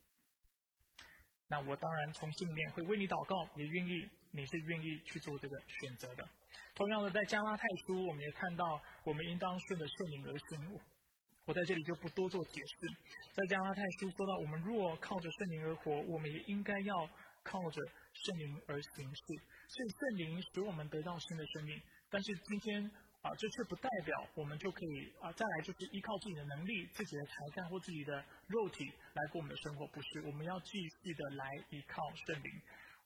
那我当然从心里面会为你祷告，也愿意你是愿意去做这个选择的。同样的，在加拉太书，我们也看到，我们应当顺着圣灵而行。我在这里就不多做解释。在加拉太书说到，我们若靠着圣灵而活，我们也应该要靠着圣灵而行事。所以圣灵使我们得到新的生命。但是今天。啊，这却不代表我们就可以啊，再来就是依靠自己的能力、自己的才干或自己的肉体来过我们的生活，不是？我们要继续的来依靠圣灵，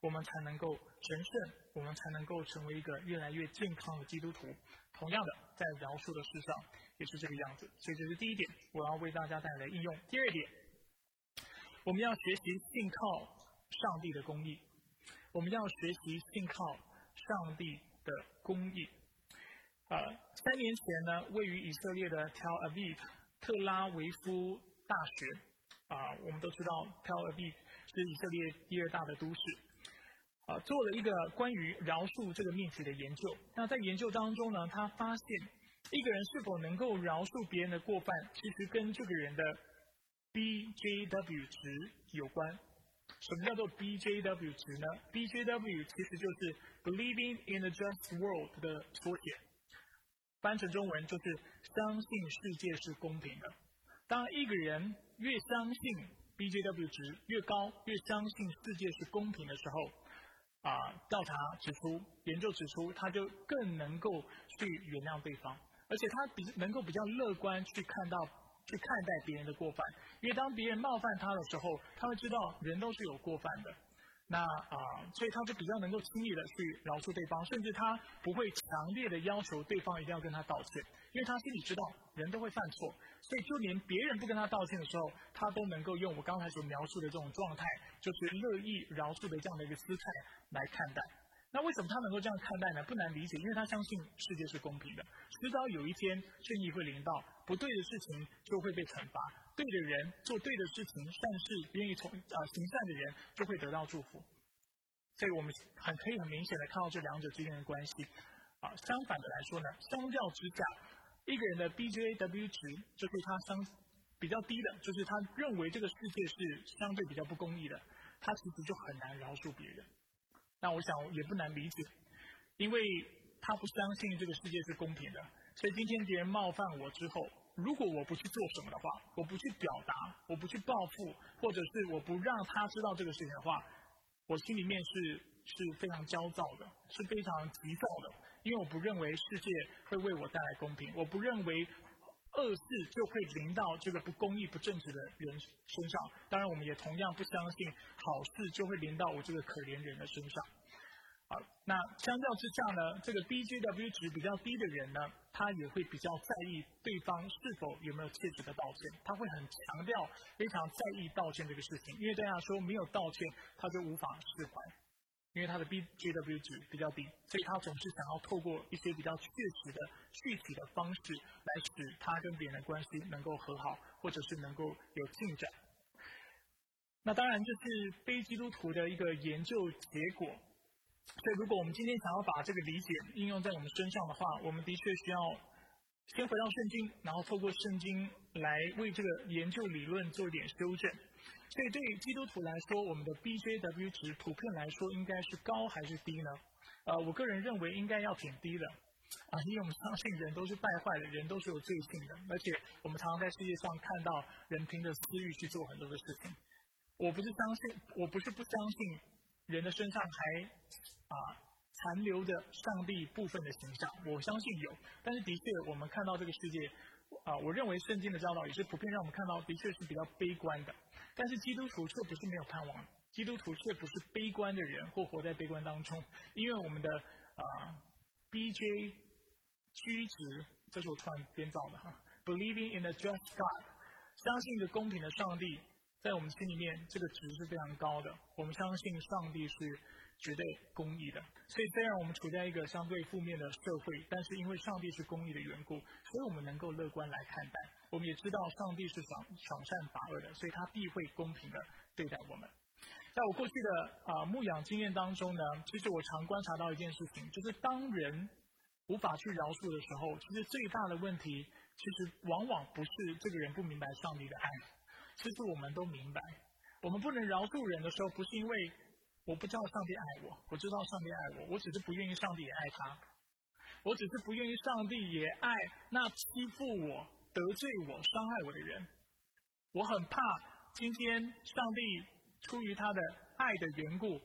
我们才能够神圣，我们才能够成为一个越来越健康的基督徒。同样的，在饶恕的事上也是这个样子。所以这是第一点，我要为大家带来应用。第二点，我们要学习信靠上帝的公义，我们要学习信靠上帝的公义。呃，三年前呢，位于以色列的 Tel Aviv 特拉维夫大学，啊，我们都知道 Tel Aviv 是以色列第二大的都市，啊，做了一个关于饶恕这个命题的研究。那在研究当中呢，他发现一个人是否能够饶恕别人的过犯，其实跟这个人的 BJW 值有关。什么叫做 BJW 值呢？BJW 其实就是 Believing in a Just World 的缩写。翻成中文就是相信世界是公平的。当一个人越相信 BJW 值越高，越相信世界是公平的时候，啊调查指出、研究指出，他就更能够去原谅对方，而且他比能够比较乐观去看到、去看待别人的过犯，因为当别人冒犯他的时候，他会知道人都是有过犯的。那啊，所以他就比较能够轻易的去饶恕对方，甚至他不会强烈的要求对方一定要跟他道歉，因为他心里知道人都会犯错，所以就连别人不跟他道歉的时候，他都能够用我刚才所描述的这种状态，就是乐意饶恕的这样的一个姿态来看待。那为什么他能够这样看待呢？不难理解，因为他相信世界是公平的，迟早有一天正义会临到，不对的事情就会被惩罚，对的人做对的事情，善事愿意从啊行善的人就会得到祝福。所以我们很可以很明显的看到这两者之间的关系。啊，相反的来说呢，相较之下，一个人的 BJAW 值就是他相比较低的，就是他认为这个世界是相对比较不公义的，他其实就很难饶恕别人。那我想也不难理解，因为他不相信这个世界是公平的，所以今天别人冒犯我之后，如果我不去做什么的话，我不去表达，我不去报复，或者是我不让他知道这个事情的话，我心里面是是非常焦躁的，是非常急躁的，因为我不认为世界会为我带来公平，我不认为。恶事就会临到这个不公义、不正直的人身上。当然，我们也同样不相信好事就会临到我这个可怜人的身上。好，那相较之下呢，这个 BJW 值比较低的人呢，他也会比较在意对方是否有没有切实的道歉，他会很强调、非常在意道歉这个事情，因为对他说没有道歉，他就无法释怀。因为他的 BJW 值比较低，所以他总是想要透过一些比较确实的、具体的方式，来使他跟别人的关系能够和好，或者是能够有进展。那当然这是非基督徒的一个研究结果。所以如果我们今天想要把这个理解应用在我们身上的话，我们的确需要先回到圣经，然后透过圣经来为这个研究理论做一点修正。所以，对于基督徒来说，我们的 BJW 值普遍来说应该是高还是低呢？呃，我个人认为应该要挺低的，啊，因为我们相信人都是败坏的，人都是有罪性的，而且我们常常在世界上看到人凭着私欲去做很多的事情。我不是相信，我不是不相信人的身上还啊残留着上帝部分的形象，我相信有，但是的确我们看到这个世界，啊，我认为圣经的教导也是普遍让我们看到的确是比较悲观的。但是基督徒却不是没有盼望，基督徒却不是悲观的人或活在悲观当中，因为我们的啊 BJ 居值，这是我突然编造的哈，Believing in a just God，相信一个公平的上帝，在我们心里面这个值是非常高的，我们相信上帝是。绝对公义的，所以虽然我们处在一个相对负面的社会，但是因为上帝是公义的缘故，所以我们能够乐观来看待。我们也知道上帝是赏赏善罚恶的，所以他必会公平的对待我们。在我过去的啊牧养经验当中呢，其实我常观察到一件事情，就是当人无法去饶恕的时候，其实最大的问题，其实往往不是这个人不明白上帝的爱，其实我们都明白，我们不能饶恕人的时候，不是因为。我不知道上帝爱我，我知道上帝爱我，我只是不愿意上帝也爱他，我只是不愿意上帝也爱那欺负我、得罪我、伤害我的人。我很怕今天上帝出于他的爱的缘故，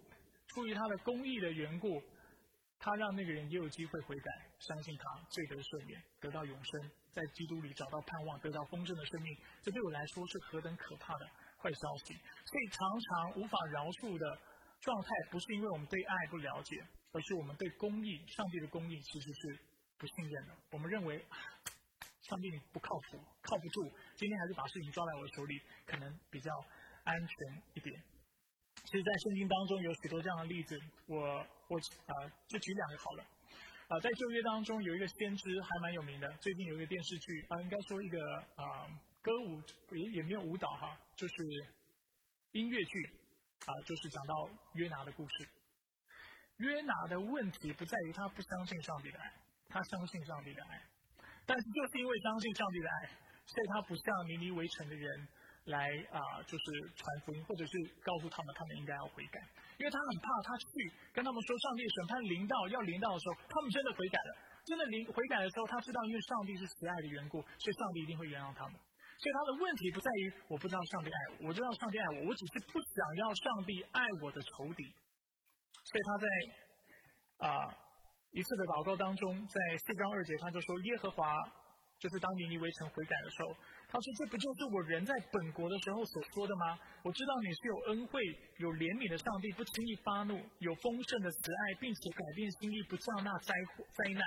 出于他的公义的缘故，他让那个人也有机会悔改，相信他，罪得赦免，得到永生，在基督里找到盼望，得到丰盛的生命。这对我来说是何等可怕的坏消息！所以常常无法饶恕的。状态不是因为我们对爱不了解，而是我们对公义、上帝的公义其实是不信任的。我们认为 [sighs] 上帝不靠谱、靠不住，今天还是把事情抓在我的手里，可能比较安全一点。其实，在圣经当中有许多这样的例子，我我啊就举两个好了。啊，在旧约当中有一个先知还蛮有名的，最近有一个电视剧啊，应该说一个啊歌舞也也没有舞蹈哈，就是音乐剧。啊，就是讲到约拿的故事。约拿的问题不在于他不相信上帝的爱，他相信上帝的爱，但是就是因为相信上帝的爱，所以他不向尼尼围城的人来啊，就是传福音，或者是告诉他们他们应该要悔改，因为他很怕他去跟他们说上帝审判临到要临到的时候，他们真的悔改了，真的临悔改的时候，他知道因为上帝是慈爱的缘故，所以上帝一定会原谅他们。所以他的问题不在于我不知道上帝爱我，我知道上帝爱我，我只是不想要上帝爱我的仇敌。所以他在啊一次的祷告当中，在四章二节，他就说：“耶和华就是当年尼微城悔改的时候。”他说：“这不就是我人在本国的时候所说的吗？我知道你是有恩惠、有怜悯的上帝，不轻易发怒，有丰盛的慈爱，并且改变心意，不降那灾灾难。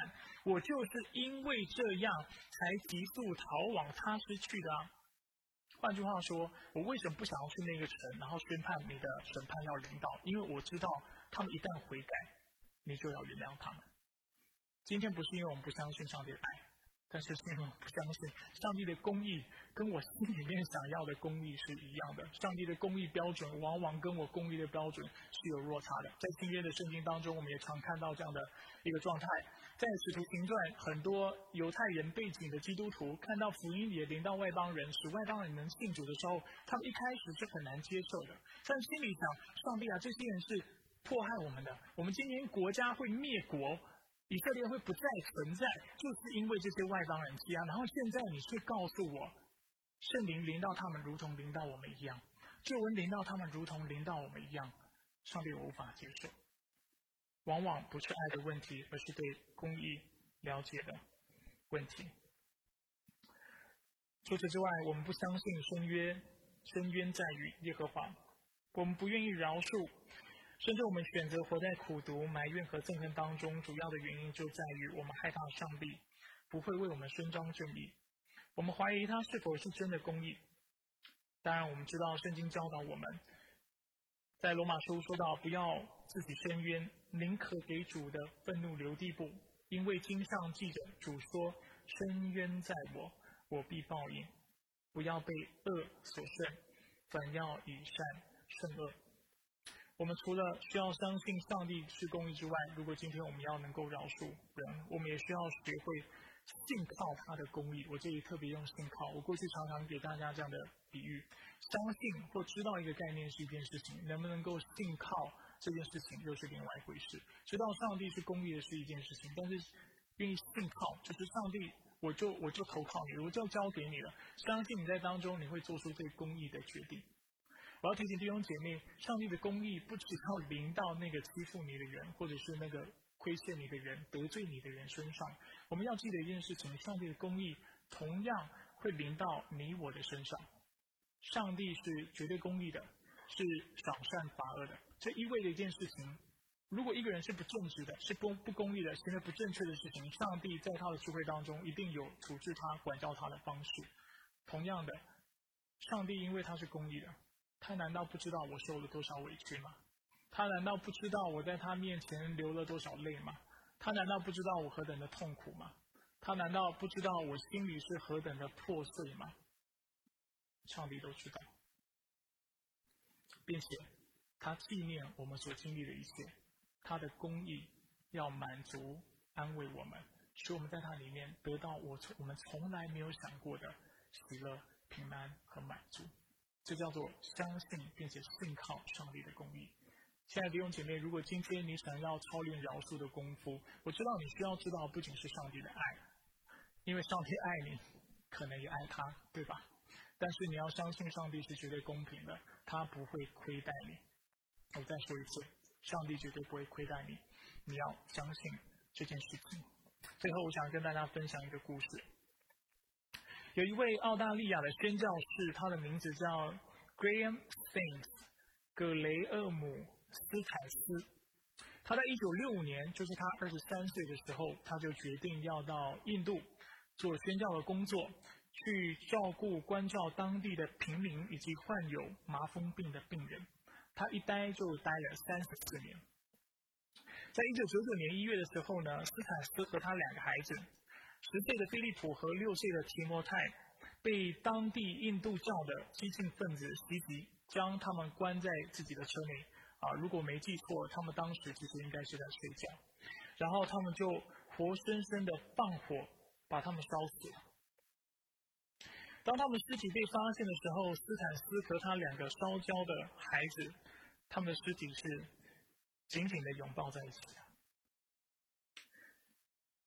我就是因为这样，才急速逃往他失去的。换句话说，我为什么不想要去那个城，然后宣判你的审判要领导？因为我知道，他们一旦悔改，你就要原谅他们。今天不是因为我们不相信上帝的爱。”但是，信我不相信上帝的公义跟我心里面想要的公义是一样的。上帝的公义标准往往跟我公义的标准是有落差的。在新约的圣经当中，我们也常看到这样的一个状态。在使徒行传，很多犹太人背景的基督徒看到福音也临到外邦人，使外邦人能信主的时候，他们一开始是很难接受的。但心里想，上帝啊，这些人是迫害我们的，我们今年国家会灭国。以色列会不再存在，就是因为这些外邦人欺压。然后现在你却告诉我，圣灵临到他们，如同临到我们一样；旧闻临到他们，如同临到我们一样。上帝无法接受，往往不是爱的问题，而是对公义了解的问题。除此之外，我们不相信深渊，深渊在于耶和华，我们不愿意饶恕。甚至我们选择活在苦毒、埋怨和憎恨当中，主要的原因就在于我们害怕上帝不会为我们伸张正义，我们怀疑他是否是真的公义。当然，我们知道圣经教导我们，在罗马书说到不要自己伸冤，宁可给主的愤怒留地步，因为经上记着主说：“深渊在我，我必报应。”不要被恶所胜，反要以善胜恶。我们除了需要相信上帝是公义之外，如果今天我们要能够饶恕人，我们也需要学会信靠他的公义。我这里特别用信靠。我过去常常给大家这样的比喻：相信或知道一个概念是一件事情，能不能够信靠这件事情又是另外一回事。知道上帝是公义的是一件事情，但是愿意信靠，就是上帝，我就我就投靠你，我就交给你了。相信你在当中你会做出最公义的决定。我要提醒弟兄姐妹，上帝的公义不只要临到那个欺负你的人，或者是那个亏欠你的人、得罪你的人身上。我们要记得一件事情：上帝的公义同样会临到你我的身上。上帝是绝对公义的，是赏善罚恶的。这意味着一件事情：如果一个人是不正直的、是公不公义的、行为不正确的事情，上帝在他的智慧当中一定有处置他、管教他的方式。同样的，上帝因为他是公义的。他难道不知道我受了多少委屈吗？他难道不知道我在他面前流了多少泪吗？他难道不知道我何等的痛苦吗？他难道不知道我心里是何等的破碎吗？上帝都知道，并且他纪念我们所经历的一切，他的公义要满足安慰我们，使我们在他里面得到我从我们从来没有想过的喜乐、平安和满足。这叫做相信并且信靠上帝的公义。亲爱的弟兄姐妹，如果今天你想要操练饶恕的功夫，我知道你需要知道不仅是上帝的爱，因为上帝爱你，可能也爱他，对吧？但是你要相信上帝是绝对公平的，他不会亏待你。我再说一次，上帝绝对不会亏待你，你要相信这件事情。最后，我想跟大家分享一个故事。有一位澳大利亚的宣教士，他的名字叫 Graham Saint 格雷厄姆斯坦斯。他在一九六五年，就是他二十三岁的时候，他就决定要到印度做宣教的工作，去照顾关照当地的平民以及患有麻风病的病人。他一待就待了三十四年。在一九九九年一月的时候呢，斯坦斯和他两个孩子。十岁的菲利普和六岁的提摩泰被当地印度教的激进分子袭击，将他们关在自己的车内。啊，如果没记错，他们当时其实应该是在睡觉。然后他们就活生生的放火把他们烧死了。当他们尸体被发现的时候，斯坦斯和他两个烧焦的孩子，他们的尸体是紧紧的拥抱在一起的。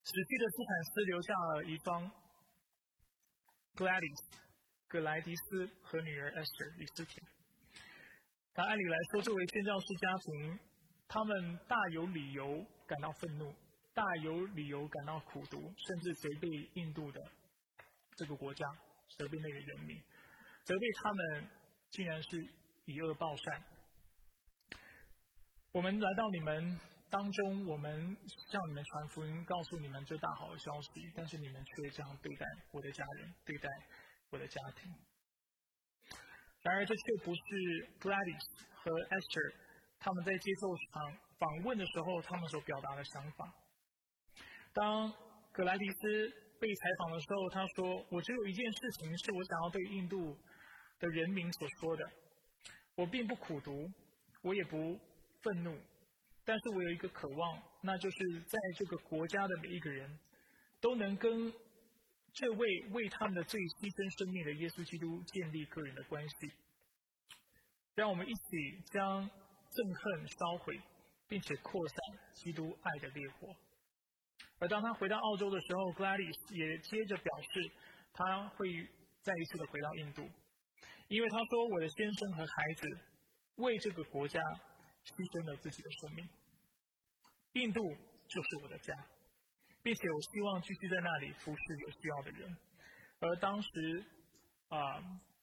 死去的斯坦斯留下了一方 Gladys 格莱迪斯和女儿 Esther 李斯婷。但按理来说，作为宣教士家庭，他们大有理由感到愤怒，大有理由感到苦读，甚至责备印度的这个国家，责备那个人民，责备他们竟然是以恶报善。我们来到你们当中，我们向你们传福音，告诉你们这大好的消息，但是你们却这样对待我的家人，对待我的家庭。然而，这却不是 Gladys 和 Esther 他们在接受访访问的时候，他们所表达的想法。当格莱迪斯被采访的时候，他说：“我只有一件事情是我想要对印度的人民所说的。我并不苦读，我也不愤怒，但是我有一个渴望，那就是在这个国家的每一个人都能跟。”这位为他们的最牺牲生命的耶稣基督建立个人的关系，让我们一起将憎恨烧毁，并且扩散基督爱的烈火。而当他回到澳洲的时候，Gladys 也接着表示，他会再一次的回到印度，因为他说：“我的先生和孩子为这个国家牺牲了自己的生命，印度就是我的家。”并且我希望继续在那里服侍有需要的人。而当时，啊，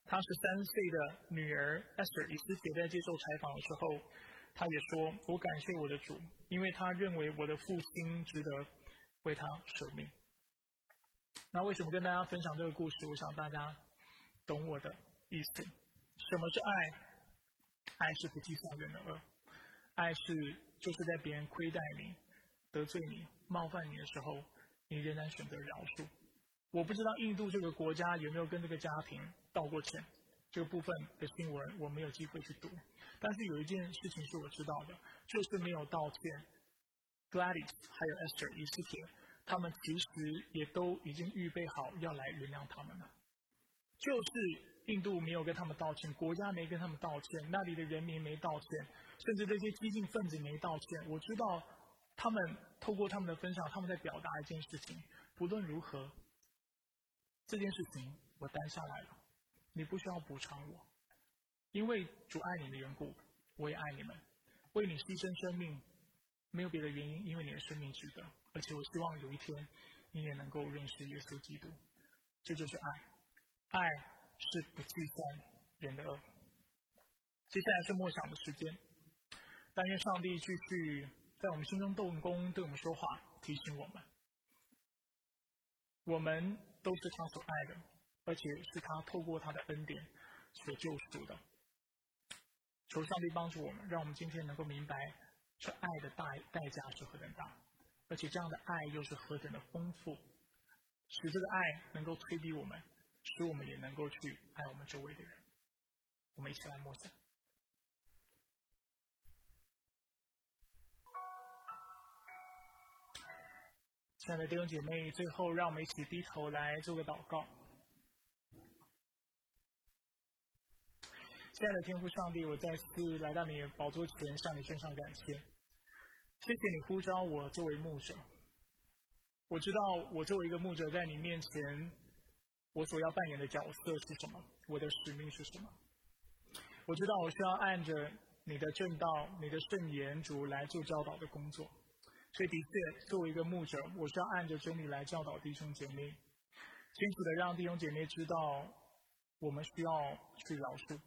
他十三岁的女儿 Esther 以斯帖在接受采访的时候，他也说：“我感谢我的主，因为他认为我的父亲值得为他舍命。”那为什么跟大家分享这个故事？我想大家懂我的意思。什么是爱？爱是不计算人的恶，爱是就是在别人亏待你、得罪你。冒犯你的时候，你仍然选择饶恕。我不知道印度这个国家有没有跟这个家庭道过歉，这个部分的新闻我没有机会去读。但是有一件事情是我知道的，就是没有道歉。Gladys 还有 Esther 以斯帖，他们其实也都已经预备好要来原谅他们了。就是印度没有跟他们道歉，国家没跟他们道歉，那里的人民没道歉，甚至这些激进分子没道歉。我知道。他们透过他们的分享，他们在表达一件事情：不论如何，这件事情我担下来了，你不需要补偿我，因为主爱你的缘故，我也爱你们，为你牺牲生命，没有别的原因，因为你的生命值得。而且我希望有一天，你也能够认识耶稣基督，这就是爱，爱是不计算人的恶。接下来是默想的时间，但愿上帝继续。在我们心中动工，对我们说话，提醒我们，我们都是他所爱的，而且是他透过他的恩典所救赎的。求上帝帮助我们，让我们今天能够明白这爱的代代价是何等大，而且这样的爱又是何等的丰富，使这个爱能够推逼我们，使我们也能够去爱我们周围的人。我们一起来默想。亲爱的弟兄姐妹，最后让我们一起低头来做个祷告。亲爱的天父上帝，我再次来到你宝座前，向你献上感谢。谢谢你呼召我作为牧者。我知道我作为一个牧者，在你面前，我所要扮演的角色是什么，我的使命是什么。我知道我需要按着你的正道、你的圣言主来做教导的工作。所以，的确，作为一个牧者，我是要按着真理来教导弟兄姐妹，清楚的让弟兄姐妹知道，我们需要去饶恕。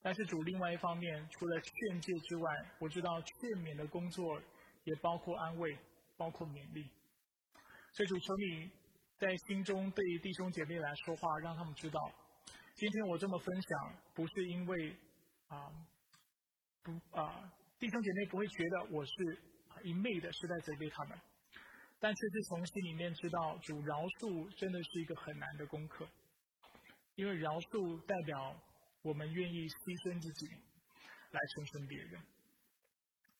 但是，主另外一方面，除了劝诫之外，我知道劝勉的工作也包括安慰，包括勉励。所以，主求你在心中对弟兄姐妹来说话，让他们知道，今天我这么分享，不是因为啊，不啊，弟兄姐妹不会觉得我是。一昧的是在责备他们，但却是从心里面知道，主饶恕真的是一个很难的功课，因为饶恕代表我们愿意牺牲自己来成全别人，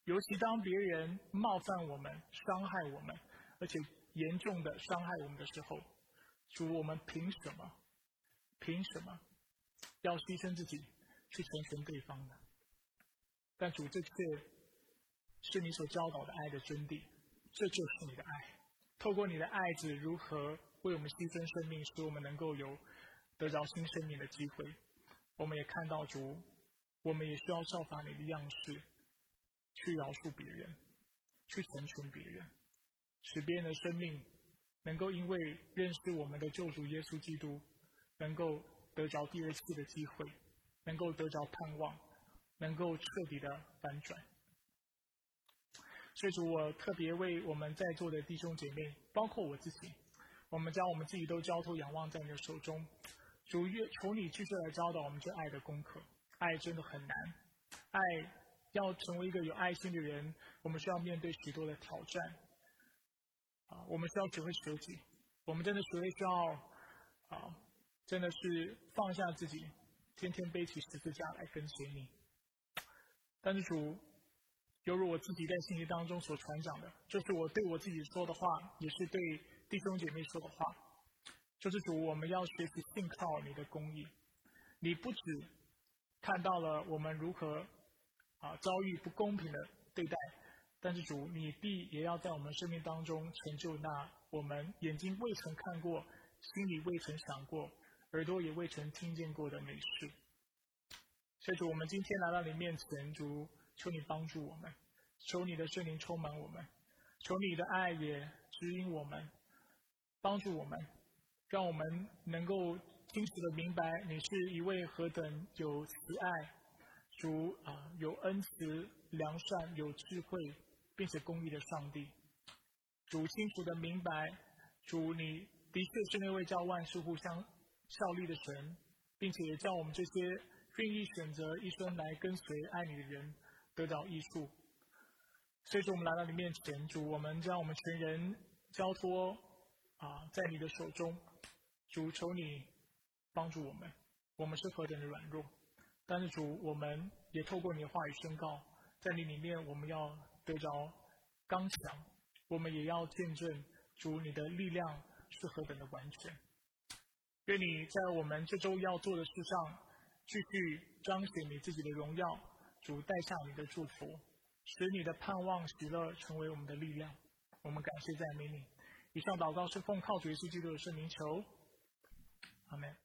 尤其当别人冒犯我们、伤害我们，而且严重的伤害我们的时候，主，我们凭什么？凭什么要牺牲自己去成全对方呢？但主这却。是你所教导的爱的真谛，这就是你的爱。透过你的爱子如何为我们牺牲生命，使我们能够有得着新生命的机会。我们也看到主，我们也需要效法你的样式，去饶恕别人，去成全别人，使别人的生命能够因为认识我们的救主耶稣基督，能够得着第二次的机会，能够得着盼望，能够彻底的反转。所以主，我特别为我们在座的弟兄姐妹，包括我自己，我们将我们自己都交托仰望在你的手中。主，愿求你继续来教导我们这爱的功课。爱真的很难，爱要成为一个有爱心的人，我们需要面对许多的挑战。啊，我们需要学会舍己，我们真的学会需要啊，真的是放下自己，天天背起十字架来跟随你。但是主，犹如我自己在信息当中所传讲的，就是我对我自己说的话，也是对弟兄姐妹说的话。就是主，我们要学习信靠你的公义。你不止看到了我们如何啊遭遇不公平的对待，但是主，你必也要在我们生命当中成就那我们眼睛未曾看过、心里未曾想过、耳朵也未曾听见过的美事。所以主，我们今天来到你面前，主，求你帮助我们，求你的圣灵充满我们，求你的爱也指引我们，帮助我们。让我们能够清楚的明白，你是一位何等有慈爱、主啊有恩慈、良善、有智慧，并且公义的上帝。主清楚的明白，主你的确是那位叫万事互相效力的神，并且也叫我们这些愿意选择一生来跟随爱你的人得到益处。所以说，我们来到你面前，主，我们将我们全人交托啊在你的手中。主求你帮助我们，我们是何等的软弱，但是主，我们也透过你的话语宣告，在你里面我们要得着刚强，我们也要见证主你的力量是何等的完全。愿你在我们这周要做的事上，继续彰显你自己的荣耀，主带下你的祝福，使你的盼望喜乐成为我们的力量。我们感谢赞美你。以上祷告是奉靠主耶稣基督的圣名求。阿门